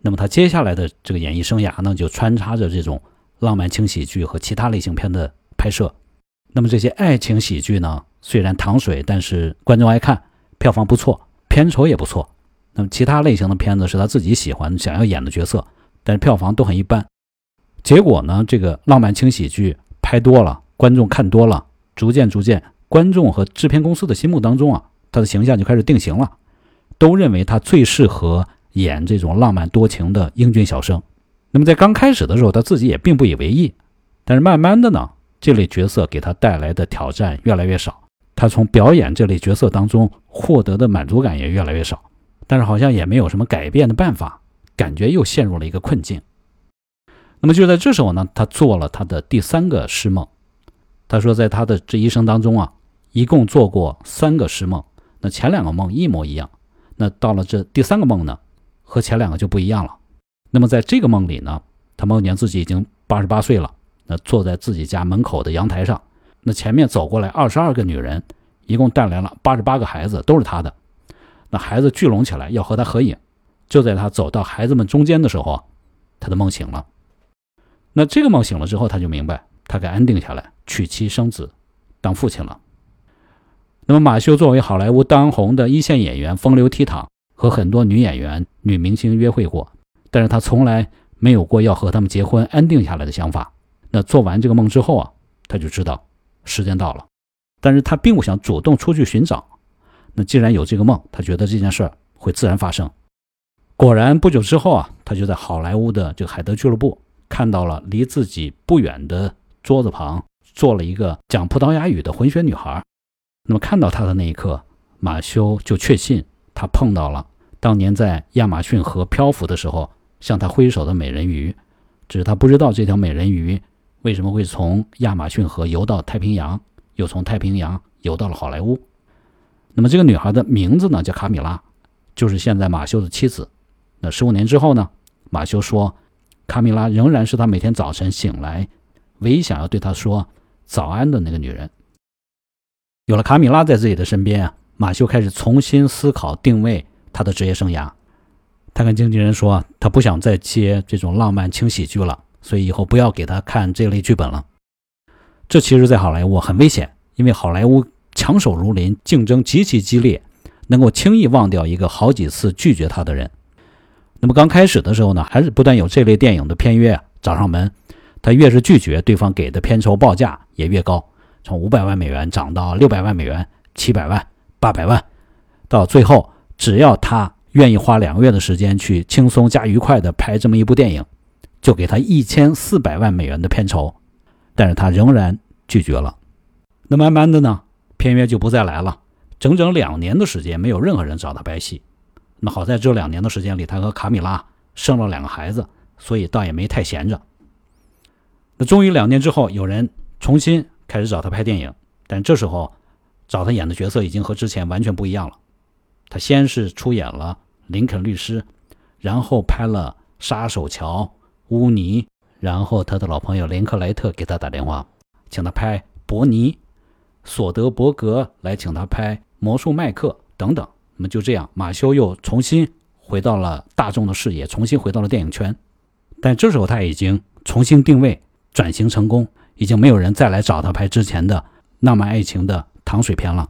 那么他接下来的这个演艺生涯呢，就穿插着这种浪漫轻喜剧和其他类型片的拍摄。那么这些爱情喜剧呢，虽然糖水，但是观众爱看，票房不错，片酬也不错。那么其他类型的片子是他自己喜欢、想要演的角色，但是票房都很一般。结果呢，这个浪漫轻喜剧拍多了，观众看多了，逐渐逐渐，观众和制片公司的心目当中啊，他的形象就开始定型了，都认为他最适合演这种浪漫多情的英俊小生。那么在刚开始的时候，他自己也并不以为意，但是慢慢的呢。这类角色给他带来的挑战越来越少，他从表演这类角色当中获得的满足感也越来越少，但是好像也没有什么改变的办法，感觉又陷入了一个困境。那么就在这时候呢，他做了他的第三个诗梦。他说，在他的这一生当中啊，一共做过三个诗梦，那前两个梦一模一样，那到了这第三个梦呢，和前两个就不一样了。那么在这个梦里呢，他梦见自己已经八十八岁了。那坐在自己家门口的阳台上，那前面走过来二十二个女人，一共带来了八十八个孩子，都是他的。那孩子聚拢起来要和他合影。就在他走到孩子们中间的时候，他的梦醒了。那这个梦醒了之后，他就明白，他该安定下来，娶妻生子，当父亲了。那么马修作为好莱坞当红的一线演员，风流倜傥，和很多女演员、女明星约会过，但是他从来没有过要和他们结婚、安定下来的想法。那做完这个梦之后啊，他就知道时间到了，但是他并不想主动出去寻找。那既然有这个梦，他觉得这件事儿会自然发生。果然不久之后啊，他就在好莱坞的这个海德俱乐部看到了离自己不远的桌子旁坐了一个讲葡萄牙语的混血女孩。那么看到她的那一刻，马修就确信他碰到了当年在亚马逊河漂浮的时候向他挥手的美人鱼，只是他不知道这条美人鱼。为什么会从亚马逊河游到太平洋，又从太平洋游到了好莱坞？那么这个女孩的名字呢，叫卡米拉，就是现在马修的妻子。那十五年之后呢，马修说，卡米拉仍然是他每天早晨醒来唯一想要对他说早安的那个女人。有了卡米拉在自己的身边啊，马修开始重新思考定位他的职业生涯。他跟经纪人说，他不想再接这种浪漫轻喜剧了。所以以后不要给他看这类剧本了。这其实，在好莱坞很危险，因为好莱坞强手如林，竞争极其激烈，能够轻易忘掉一个好几次拒绝他的人。那么刚开始的时候呢，还是不断有这类电影的片约找上门，他越是拒绝，对方给的片酬报价也越高，从五百万美元涨到六百万美元、七百万、八百万，到最后，只要他愿意花两个月的时间去轻松加愉快的拍这么一部电影。就给他一千四百万美元的片酬，但是他仍然拒绝了。那慢慢的呢，片约就不再来了。整整两年的时间，没有任何人找他拍戏。那好在这两年的时间里，他和卡米拉生了两个孩子，所以倒也没太闲着。那终于两年之后，有人重新开始找他拍电影，但这时候找他演的角色已经和之前完全不一样了。他先是出演了《林肯律师》，然后拍了《杀手桥》。乌尼，然后他的老朋友林克莱特给他打电话，请他拍《伯尼》，索德伯格来请他拍《魔术麦克》等等。那么就这样，马修又重新回到了大众的视野，重新回到了电影圈。但这时候他已经重新定位，转型成功，已经没有人再来找他拍之前的浪漫爱情的糖水偏了。